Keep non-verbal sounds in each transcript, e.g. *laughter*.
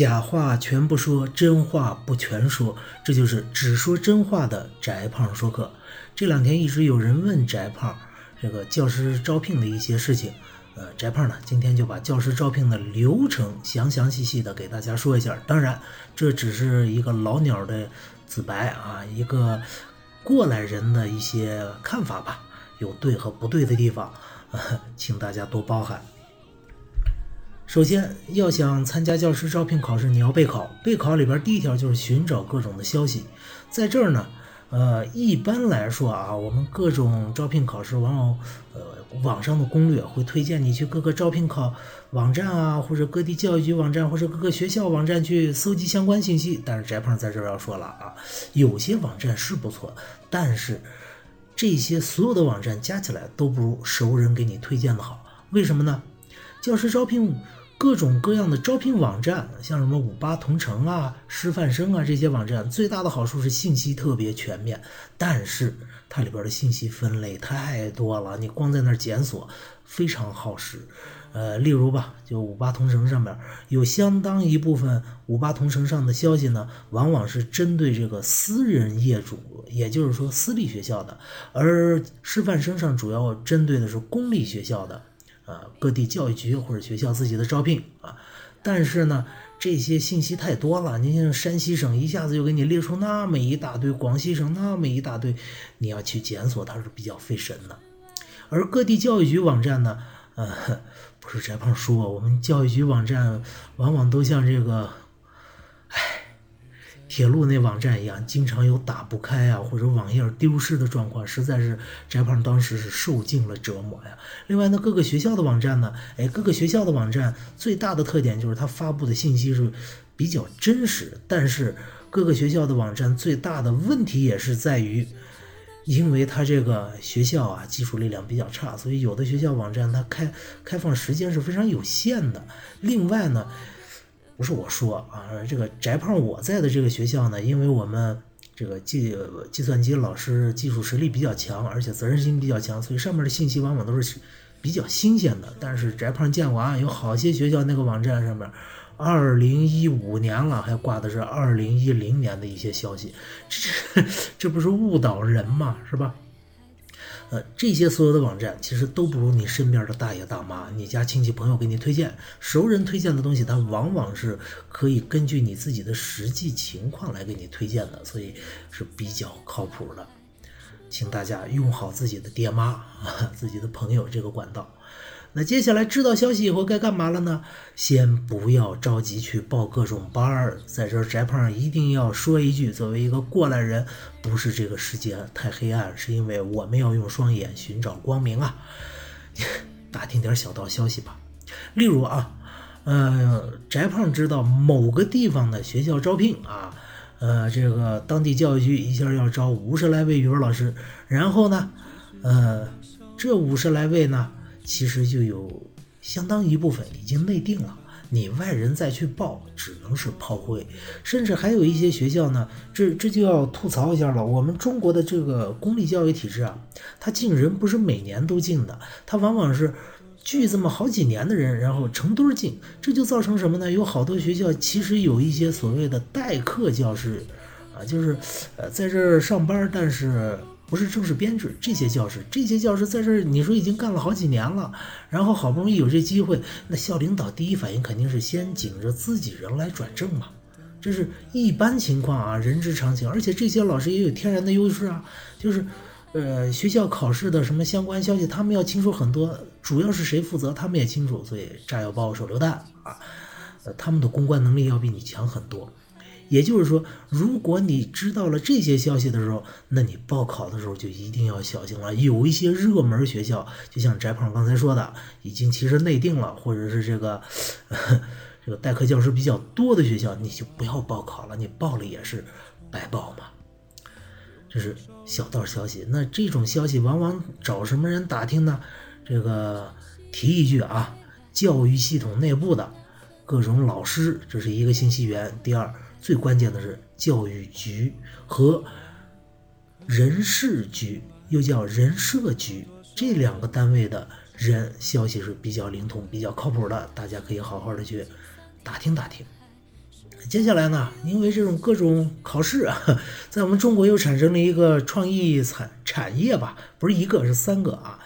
假话全不说，真话不全说，这就是只说真话的翟胖说课。这两天一直有人问翟胖这个教师招聘的一些事情，呃，翟胖呢今天就把教师招聘的流程详详细细的给大家说一下。当然，这只是一个老鸟的自白啊，一个过来人的一些看法吧，有对和不对的地方，请大家多包涵。首先要想参加教师招聘考试，你要备考。备考里边第一条就是寻找各种的消息。在这儿呢，呃，一般来说啊，我们各种招聘考试往往，呃，网上的攻略会推荐你去各个招聘考网站啊，或者各地教育局网站，或者各个学校网站去搜集相关信息。但是翟胖在这儿要说了啊，有些网站是不错，但是这些所有的网站加起来都不如熟人给你推荐的好。为什么呢？教师招聘。各种各样的招聘网站，像什么五八同城啊、师范生啊这些网站，最大的好处是信息特别全面，但是它里边的信息分类太多了，你光在那儿检索非常耗时。呃，例如吧，就五八同城上面有相当一部分五八同城上的消息呢，往往是针对这个私人业主，也就是说私立学校的，而师范生上主要针对的是公立学校的。啊，各地教育局或者学校自己的招聘啊，但是呢，这些信息太多了。你像山西省一下子就给你列出那么一大堆，广西省那么一大堆，你要去检索，它是比较费神的。而各地教育局网站呢，呃，不是翟胖说，我们教育局网站往往都像这个。铁路那网站一样，经常有打不开啊，或者网页丢失的状况，实在是翟胖当时是受尽了折磨呀。另外呢，各个学校的网站呢，哎，各个学校的网站最大的特点就是它发布的信息是比较真实，但是各个学校的网站最大的问题也是在于，因为它这个学校啊技术力量比较差，所以有的学校网站它开开放时间是非常有限的。另外呢。不是我说啊，这个翟胖我在的这个学校呢，因为我们这个计计算机老师技术实力比较强，而且责任心比较强，所以上面的信息往往都是比较新鲜的。但是翟胖见过啊，有好些学校那个网站上面，二零一五年了还挂的是二零一零年的一些消息，这这不是误导人吗？是吧？呃，这些所有的网站其实都不如你身边的大爷大妈、你家亲戚朋友给你推荐、熟人推荐的东西，它往往是可以根据你自己的实际情况来给你推荐的，所以是比较靠谱的。请大家用好自己的爹妈啊、*laughs* 自己的朋友这个管道。那接下来知道消息以后该干嘛了呢？先不要着急去报各种班儿，在这儿翟胖一定要说一句：作为一个过来人，不是这个世界太黑暗，是因为我们要用双眼寻找光明啊！*laughs* 打听点小道消息吧，例如啊，呃，翟胖知道某个地方的学校招聘啊，呃，这个当地教育局一下要招五十来位语文老师，然后呢，呃，这五十来位呢。其实就有相当一部分已经内定了，你外人再去报只能是炮灰，甚至还有一些学校呢，这这就要吐槽一下了。我们中国的这个公立教育体制啊，它进人不是每年都进的，它往往是聚这么好几年的人，然后成堆进，这就造成什么呢？有好多学校其实有一些所谓的代课教师，啊，就是呃在这儿上班，但是。不是正式编制，这些教师，这些教师在这儿，你说已经干了好几年了，然后好不容易有这机会，那校领导第一反应肯定是先紧着自己人来转正嘛，这是一般情况啊，人之常情。而且这些老师也有天然的优势啊，就是，呃，学校考试的什么相关消息，他们要清楚很多，主要是谁负责，他们也清楚，所以炸药包、手榴弹啊，呃，他们的公关能力要比你强很多。也就是说，如果你知道了这些消息的时候，那你报考的时候就一定要小心了。有一些热门学校，就像翟胖刚才说的，已经其实内定了，或者是这个 *laughs* 这个代课教师比较多的学校，你就不要报考了。你报了也是白报嘛。这是小道消息。那这种消息往往找什么人打听呢？这个提一句啊，教育系统内部的各种老师，这是一个信息源。第二。最关键的是教育局和人事局，又叫人社局这两个单位的人消息是比较灵通、比较靠谱的，大家可以好好的去打听打听。接下来呢，因为这种各种考试啊，在我们中国又产生了一个创意产产业吧，不是一个是三个啊。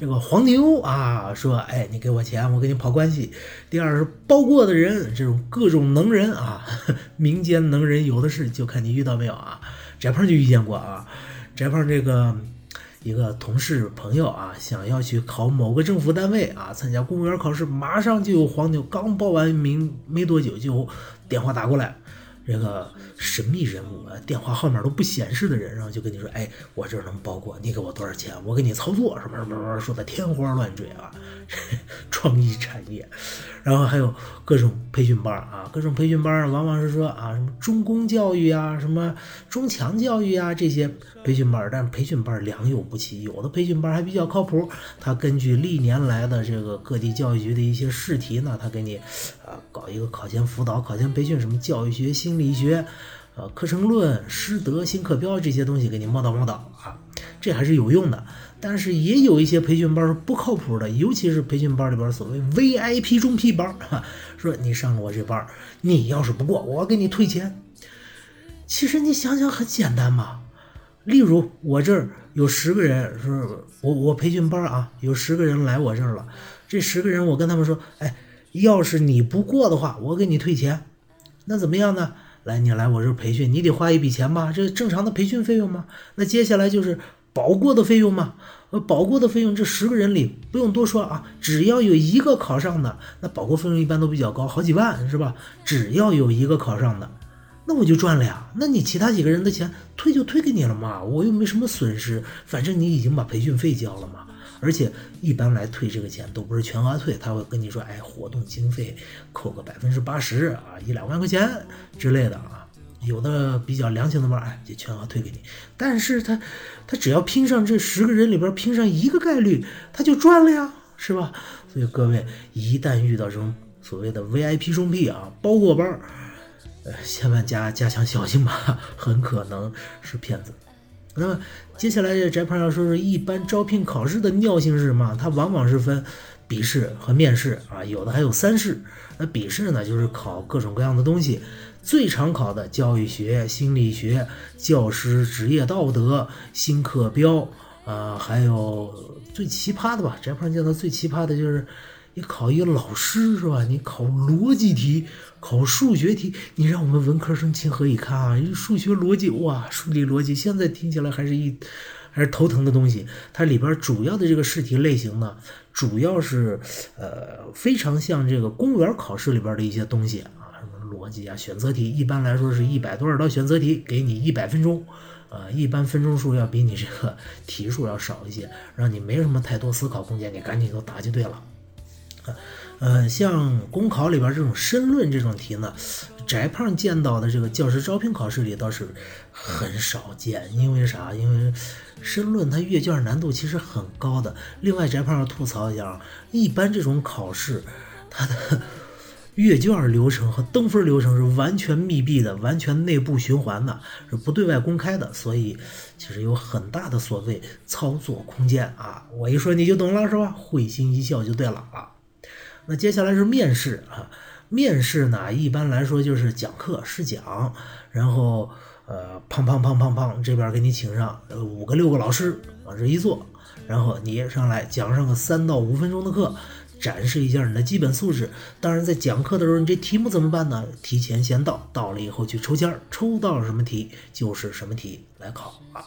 这个黄牛啊，说，哎，你给我钱，我给你跑关系。第二是包过的人，这种各种能人啊，*laughs* 民间能人有的是，就看你遇到没有啊。翟胖就遇见过啊，翟胖这个一个同事朋友啊，想要去考某个政府单位啊，参加公务员考试，马上就有黄牛，刚报完名没多久就电话打过来。这个神秘人物啊，电话号码都不显示的人，然后就跟你说：“哎，我这儿能包过，你给我多少钱？我给你操作什么什么什么，说的天花乱坠啊，*laughs* 创意产业。”然后还有各种培训班啊，各种培训班往往是说啊，什么中公教育啊，什么中强教育啊这些培训班但培训班良莠不齐，有的培训班还比较靠谱，他根据历年来的这个各地教育局的一些试题呢，他给你啊搞一个考前辅导、考前培训，什么教育学、心理学，呃，课程论、师德、新课标这些东西给你摸导摸导啊，这还是有用的。但是也有一些培训班不靠谱的，尤其是培训班里边所谓 VIP 中 P 班，说你上了我这班，你要是不过，我给你退钱。其实你想想很简单嘛，例如我这儿有十个人，是我我培训班啊，有十个人来我这儿了，这十个人我跟他们说，哎，要是你不过的话，我给你退钱，那怎么样呢？来，你来我这培训，你得花一笔钱吧，这正常的培训费用吗？那接下来就是。保过的费用嘛，呃，保过的费用，这十个人里不用多说啊，只要有一个考上的，那保过费用一般都比较高，好几万是吧？只要有一个考上的，那我就赚了呀。那你其他几个人的钱退就退给你了嘛，我又没什么损失，反正你已经把培训费交了嘛。而且一般来退这个钱都不是全额退，他会跟你说，哎，活动经费扣个百分之八十啊，一两万块钱之类的啊。有的比较良心的班，哎，就全额退给你。但是他，他只要拼上这十个人里边拼上一个概率，他就赚了呀，是吧？所以各位一旦遇到这种所谓的 VIP 中 P 啊，包过班儿，呃，千万加加强小心吧，很可能是骗子。那么接下来这翟胖要说说一般招聘考试的尿性是什么？它往往是分笔试和面试啊，有的还有三试。那笔试呢，就是考各种各样的东西。最常考的教育学、心理学、教师职业道德、新课标，啊，还有最奇葩的吧？翟胖见到最奇葩的就是，你考一个老师是吧？你考逻辑题、考数学题，你让我们文科生情何以堪啊？数学逻辑哇，数理逻辑，现在听起来还是一还是头疼的东西。它里边主要的这个试题类型呢，主要是呃非常像这个公务员考试里边的一些东西啊，什么。逻辑啊，选择题一般来说是一百多少道选择题，给你一百分钟，呃，一般分钟数要比你这个 *laughs* 题数要少一些，让你没什么太多思考空间，你赶紧都答就对了。呃，像公考里边这种申论这种题呢，翟胖见到的这个教师招聘考试里倒是很少见，因为啥？因为申论它阅卷难度其实很高的。另外，翟胖要吐槽一下啊，一般这种考试它的。阅卷流程和登分流程是完全密闭的，完全内部循环的，是不对外公开的，所以其实有很大的所谓操作空间啊！我一说你就懂了是吧？会心一笑就对了啊！那接下来是面试啊，面试呢一般来说就是讲课试讲，然后呃，砰砰砰砰砰，这边给你请上五个六个老师往这一坐，然后你上来讲上个三到五分钟的课。展示一下你的基本素质。当然，在讲课的时候，你这题目怎么办呢？提前先到，到了以后去抽签，抽到什么题就是什么题来考啊。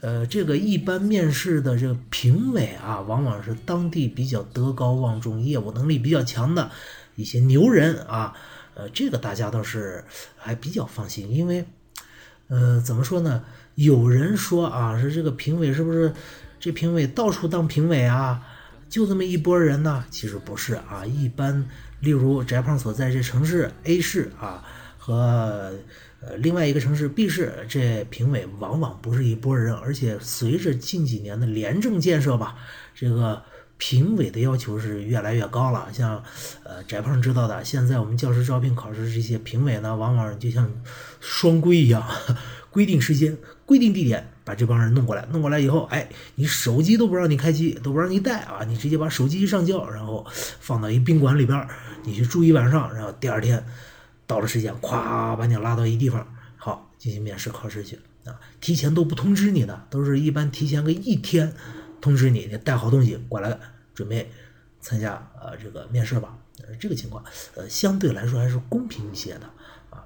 呃，这个一般面试的这个评委啊，往往是当地比较德高望重、业务能力比较强的一些牛人啊。呃，这个大家倒是还比较放心，因为，呃，怎么说呢？有人说啊，是这个评委是不是这评委到处当评委啊？就这么一拨人呢？其实不是啊，一般，例如翟胖所在这城市 A 市啊，和呃另外一个城市 B 市，这评委往往不是一拨人，而且随着近几年的廉政建设吧，这个评委的要求是越来越高了。像呃翟胖知道的，现在我们教师招聘考试这些评委呢，往往就像双规一样，*laughs* 规定时间。规定地点把这帮人弄过来，弄过来以后，哎，你手机都不让你开机，都不让你带啊，你直接把手机一上交，然后放到一宾馆里边，你去住一晚上，然后第二天到了时间，咵把你拉到一地方，好进行面试考试去啊。提前都不通知你的，都是一般提前个一天通知你，你带好东西过来准备参加呃这个面试吧。这个情况呃相对来说还是公平一些的啊。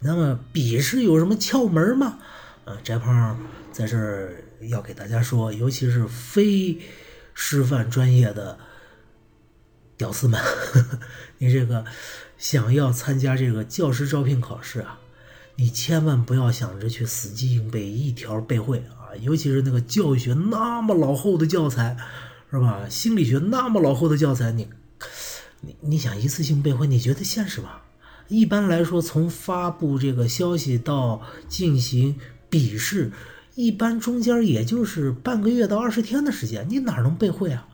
那么笔试有什么窍门吗？呃，翟胖在这儿要给大家说，尤其是非师范专业的屌丝们，*laughs* 你这个想要参加这个教师招聘考试啊，你千万不要想着去死记硬背一条背会啊，尤其是那个教学那么老厚的教材，是吧？心理学那么老厚的教材，你你你想一次性背会，你觉得现实吗？一般来说，从发布这个消息到进行。笔试一般中间也就是半个月到二十天的时间，你哪能背会啊？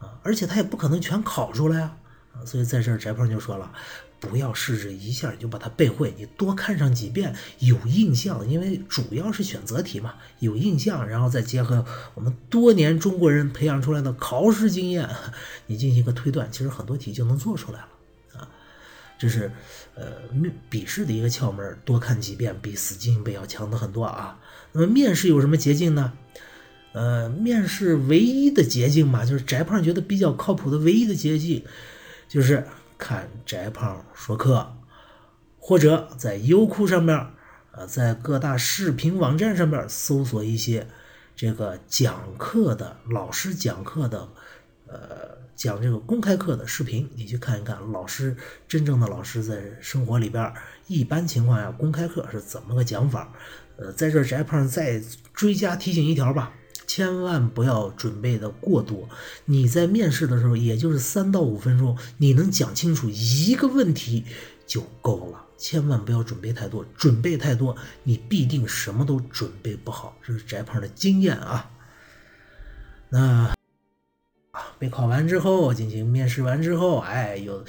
啊，而且他也不可能全考出来啊！啊，所以在这儿翟胖就说了，不要试着一下就把它背会，你多看上几遍有印象，因为主要是选择题嘛，有印象，然后再结合我们多年中国人培养出来的考试经验，*laughs* 你进行一个推断，其实很多题就能做出来了。这是，呃，面笔试的一个窍门，多看几遍比死记硬背要强的很多啊。那么面试有什么捷径呢？呃，面试唯一的捷径嘛，就是翟胖觉得比较靠谱的唯一的捷径，就是看翟胖说课，或者在优酷上面，呃，在各大视频网站上面搜索一些这个讲课的老师讲课的，呃。讲这个公开课的视频，你去看一看老师真正的老师在生活里边，一般情况下公开课是怎么个讲法？呃，在这翟胖再追加提醒一条吧，千万不要准备的过多。你在面试的时候，也就是三到五分钟，你能讲清楚一个问题就够了，千万不要准备太多。准备太多，你必定什么都准备不好。这是翟胖的经验啊。那。备考完之后，进行面试完之后，哎，有，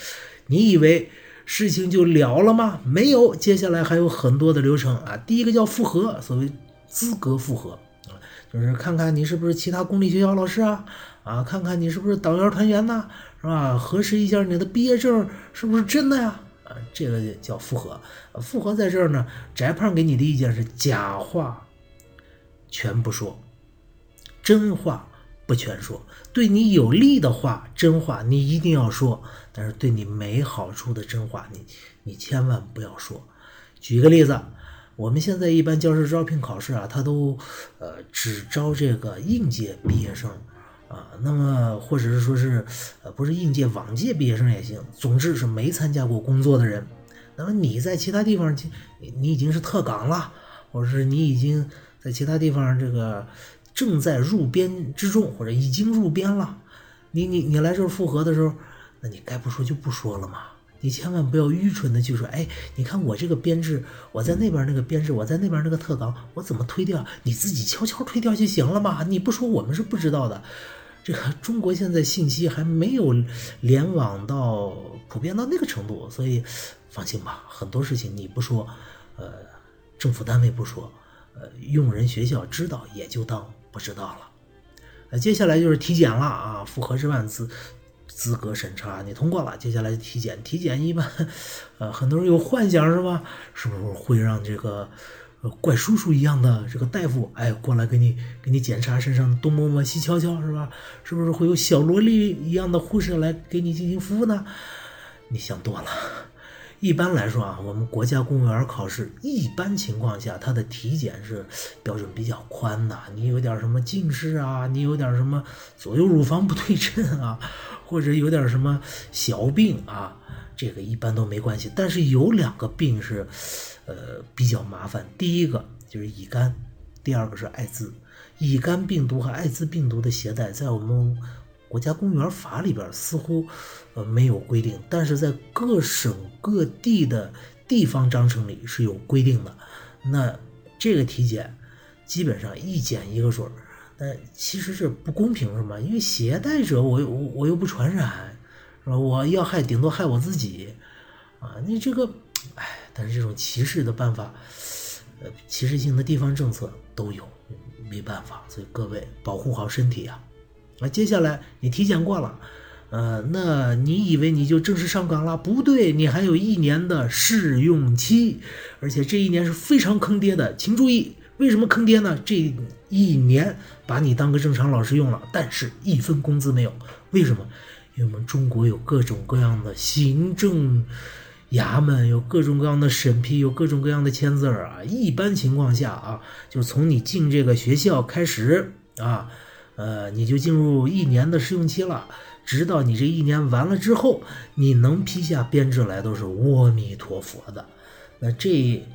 你以为事情就了了吗？没有，接下来还有很多的流程啊。第一个叫复核，所谓资格复核啊，就是看看你是不是其他公立学校老师啊，啊，看看你是不是党员团员呐，是吧？核实一下你的毕业证是不是真的呀？啊，这个叫复核。复核在这儿呢，翟胖给你的意见是假话全不说，真话。不全说，对你有利的话，真话你一定要说；但是对你没好处的真话，你你千万不要说。举个例子，我们现在一般教师招聘考试啊，他都呃只招这个应届毕业生啊，那么或者是说是呃不是应届往届毕业生也行，总之是没参加过工作的人。那么你在其他地方，你你已经是特岗了，或者是你已经在其他地方这个。正在入编之中，或者已经入编了，你你你来这儿复核的时候，那你该不说就不说了嘛。你千万不要愚蠢的去说，哎，你看我这个编制，我在那边那个编制，我在那边那个特岗，我怎么推掉？你自己悄悄推掉就行了嘛。你不说，我们是不知道的。这个中国现在信息还没有联网到普遍到那个程度，所以放心吧，很多事情你不说，呃，政府单位不说，呃，用人学校知道也就当。不知道了，那接下来就是体检了啊！复核之万资资格审查你通过了，接下来体检。体检一般，*laughs* 呃，很多人有幻想是吧？是不是会让这个怪叔叔一样的这个大夫哎过来给你给你检查身上东摸摸西瞧瞧是吧？是不是会有小萝莉一样的护士来给你进行服务呢？你想多了。一般来说啊，我们国家公务员考试，一般情况下，它的体检是标准比较宽的。你有点什么近视啊，你有点什么左右乳房不对称啊，或者有点什么小病啊，这个一般都没关系。但是有两个病是，呃，比较麻烦。第一个就是乙肝，第二个是艾滋。乙肝病毒和艾滋病毒的携带，在我们。国家公务员法里边似乎，呃没有规定，但是在各省各地的地方章程里是有规定的。那这个体检基本上一检一个准儿，但其实是不公平，是吗？因为携带者我我我又不传染，是吧？我要害顶多害我自己，啊，你这个，哎，但是这种歧视的办法，呃，歧视性的地方政策都有，没办法，所以各位保护好身体啊。那接下来你体检过了，呃，那你以为你就正式上岗了？不对，你还有一年的试用期，而且这一年是非常坑爹的，请注意，为什么坑爹呢？这一年把你当个正常老师用了，但是一分工资没有，为什么？因为我们中国有各种各样的行政衙门，有各种各样的审批，有各种各样的签字儿啊。一般情况下啊，就从你进这个学校开始啊，呃，你就进入一年的试用期了。直到你这一年完了之后，你能批下编制来都是阿弥陀佛的。那这，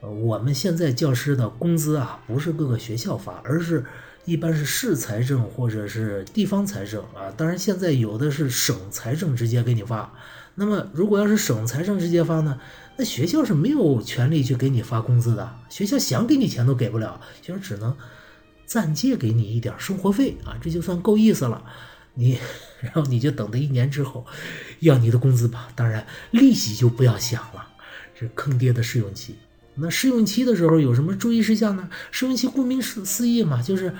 我们现在教师的工资啊，不是各个学校发，而是一般是市财政或者是地方财政啊。当然现在有的是省财政直接给你发。那么如果要是省财政直接发呢，那学校是没有权利去给你发工资的。学校想给你钱都给不了，学校只能暂借给你一点生活费啊，这就算够意思了。你，然后你就等到一年之后，要你的工资吧。当然，利息就不要想了，这坑爹的试用期。那试用期的时候有什么注意事项呢？试用期顾名思思义嘛，就是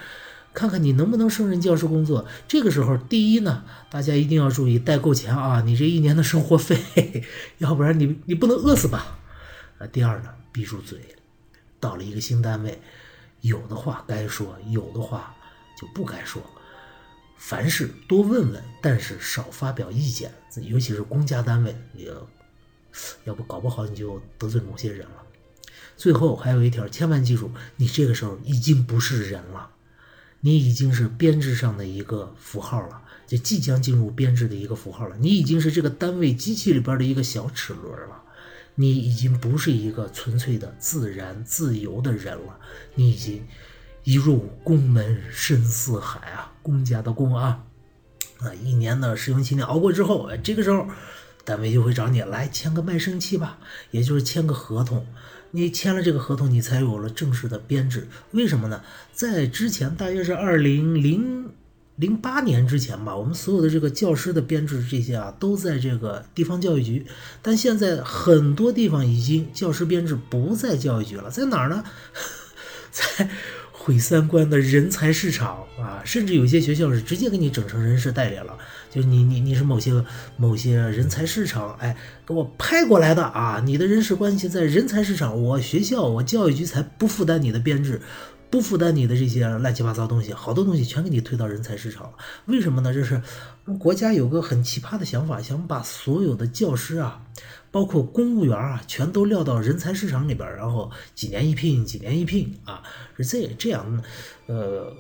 看看你能不能胜任教师工作。这个时候，第一呢，大家一定要注意带够钱啊，你这一年的生活费，要不然你你不能饿死吧？啊，第二呢，闭住嘴，到了一个新单位，有的话该说，有的话就不该说。凡事多问问，但是少发表意见，尤其是公家单位，也要不搞不好你就得罪某些人了。最后还有一条，千万记住，你这个时候已经不是人了，你已经是编制上的一个符号了，就即将进入编制的一个符号了。你已经是这个单位机器里边的一个小齿轮了，你已经不是一个纯粹的自然自由的人了，你已经。一入宫门深似海啊，公家的公啊，啊，一年的试用期你熬过之后，这个时候单位就会找你来签个卖身契吧，也就是签个合同。你签了这个合同，你才有了正式的编制。为什么呢？在之前大约是二零零零八年之前吧，我们所有的这个教师的编制这些啊，都在这个地方教育局。但现在很多地方已经教师编制不在教育局了，在哪儿呢？*laughs* 在。毁三观的人才市场啊，甚至有些学校是直接给你整成人事代理了，就你你你是某些某些人才市场，哎，给我派过来的啊，你的人事关系在人才市场，我学校我教育局才不负担你的编制。不负担你的这些乱七八糟东西，好多东西全给你推到人才市场了。为什么呢？这是国家有个很奇葩的想法，想把所有的教师啊，包括公务员啊，全都撂到人才市场里边，然后几年一聘，几年一聘啊，是这这样。呃，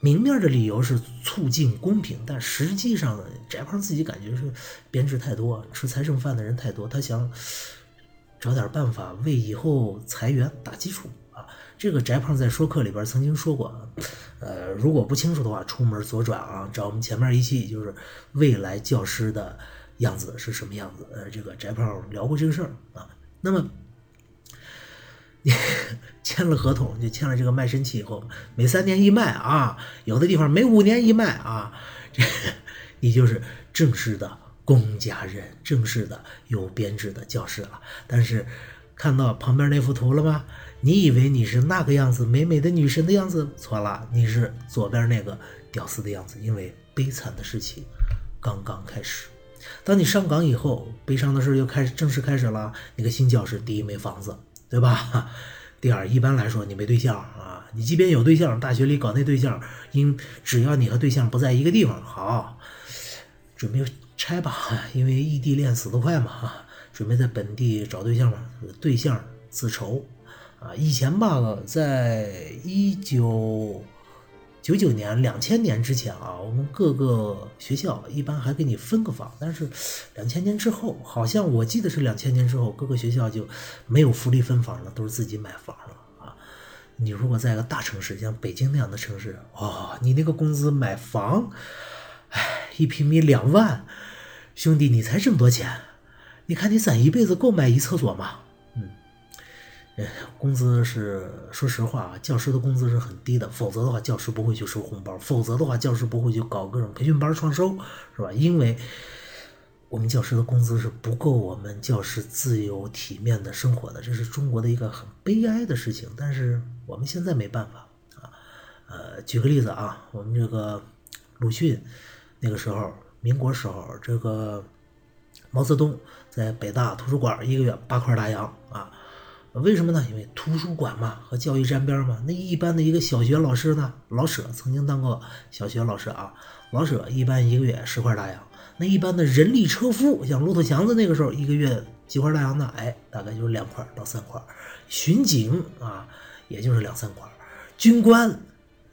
明面的理由是促进公平，但实际上翟胖自己感觉是编制太多，吃财政饭的人太多，他想找点办法为以后裁员打基础。这个翟胖在说课里边曾经说过，呃，如果不清楚的话，出门左转啊，找我们前面一期就是未来教师的样子是什么样子。呃，这个翟胖聊过这个事儿啊。那么，*laughs* 签了合同，就签了这个卖身契以后，每三年一卖啊，有的地方每五年一卖啊，这你就是正式的公家人，正式的有编制的教师了。但是看到旁边那幅图了吗？你以为你是那个样子美美的女神的样子？错了，你是左边那个屌丝的样子。因为悲惨的事情刚刚开始。当你上岗以后，悲伤的事又开始正式开始了。那个新教师，第一没房子，对吧？*laughs* 第二，一般来说你没对象啊。你即便有对象，大学里搞那对象，因只要你和对象不在一个地方，好，准备拆吧，因为异地恋死得快嘛。准备在本地找对象嘛，对象自筹。啊，以前吧，在一九九九年、两千年之前啊，我们各个学校一般还给你分个房。但是两千年之后，好像我记得是两千年之后，各个学校就没有福利分房了，都是自己买房了啊。你如果在一个大城市，像北京那样的城市，哦，你那个工资买房，哎，一平米两万，兄弟，你才挣多钱？你看你攒一辈子够买一厕所吗？呃，工资是说实话啊，教师的工资是很低的，否则的话，教师不会去收红包，否则的话，教师不会去搞各种培训班创收，是吧？因为我们教师的工资是不够我们教师自由体面的生活的，这是中国的一个很悲哀的事情。但是我们现在没办法啊。呃，举个例子啊，我们这个鲁迅那个时候民国时候，这个毛泽东在北大图书馆一个月八块大洋啊。为什么呢？因为图书馆嘛，和教育沾边嘛。那一般的一个小学老师呢，老舍曾经当过小学老师啊。老舍一般一个月十块大洋。那一般的人力车夫，像骆驼祥子那个时候一个月几块大洋呢？哎，大概就是两块到三块。巡警啊，也就是两三块。军官，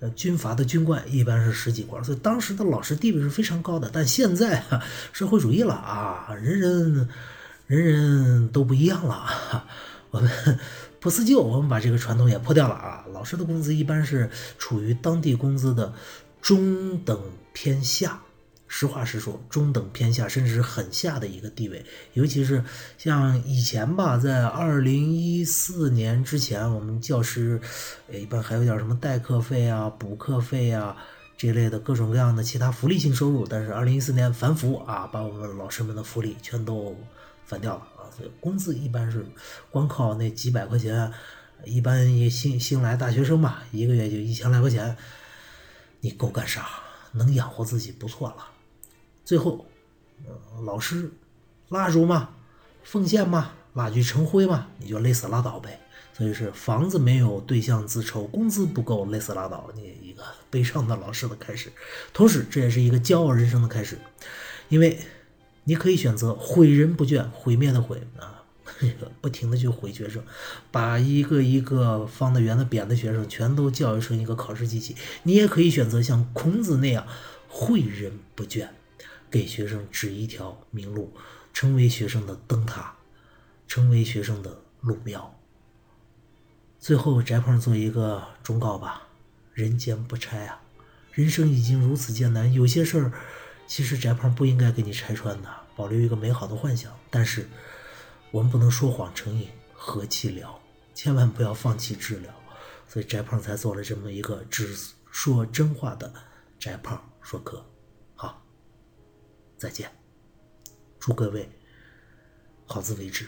呃，军阀的军官一般是十几块。所以当时的老师地位是非常高的。但现在社会主义了啊，人人人人都不一样了。我们不思旧，我们把这个传统也破掉了啊！老师的工资一般是处于当地工资的中等偏下，实话实说，中等偏下，甚至是很下的一个地位。尤其是像以前吧，在二零一四年之前，我们教师一般还有点什么代课费啊、补课费啊这类的各种各样的其他福利性收入。但是二零一四年反腐啊，把我们老师们的福利全都反掉了啊！所以。工资一般是光靠那几百块钱，一般一新新来大学生吧，一个月就一千来块钱，你够干啥？能养活自己不错了。最后，老师蜡烛嘛，奉献嘛，蜡炬成灰嘛，你就累死拉倒呗。所以是房子没有对象自筹，工资不够累死拉倒，你一个悲伤的老师的开始。同时，这也是一个骄傲人生的开始，因为。你可以选择毁人不倦，毁灭的毁啊，*laughs* 不停的去毁学生，把一个一个方的、圆的、扁的学生全都教育成一个考试机器。你也可以选择像孔子那样诲人不倦，给学生指一条明路，成为学生的灯塔，成为学生的路标。最后，翟胖做一个忠告吧：人间不拆啊，人生已经如此艰难，有些事儿。其实翟胖不应该给你拆穿的，保留一个美好的幻想。但是我们不能说谎成瘾，何其了？千万不要放弃治疗。所以翟胖才做了这么一个只说真话的翟胖说课。好，再见，祝各位好自为之。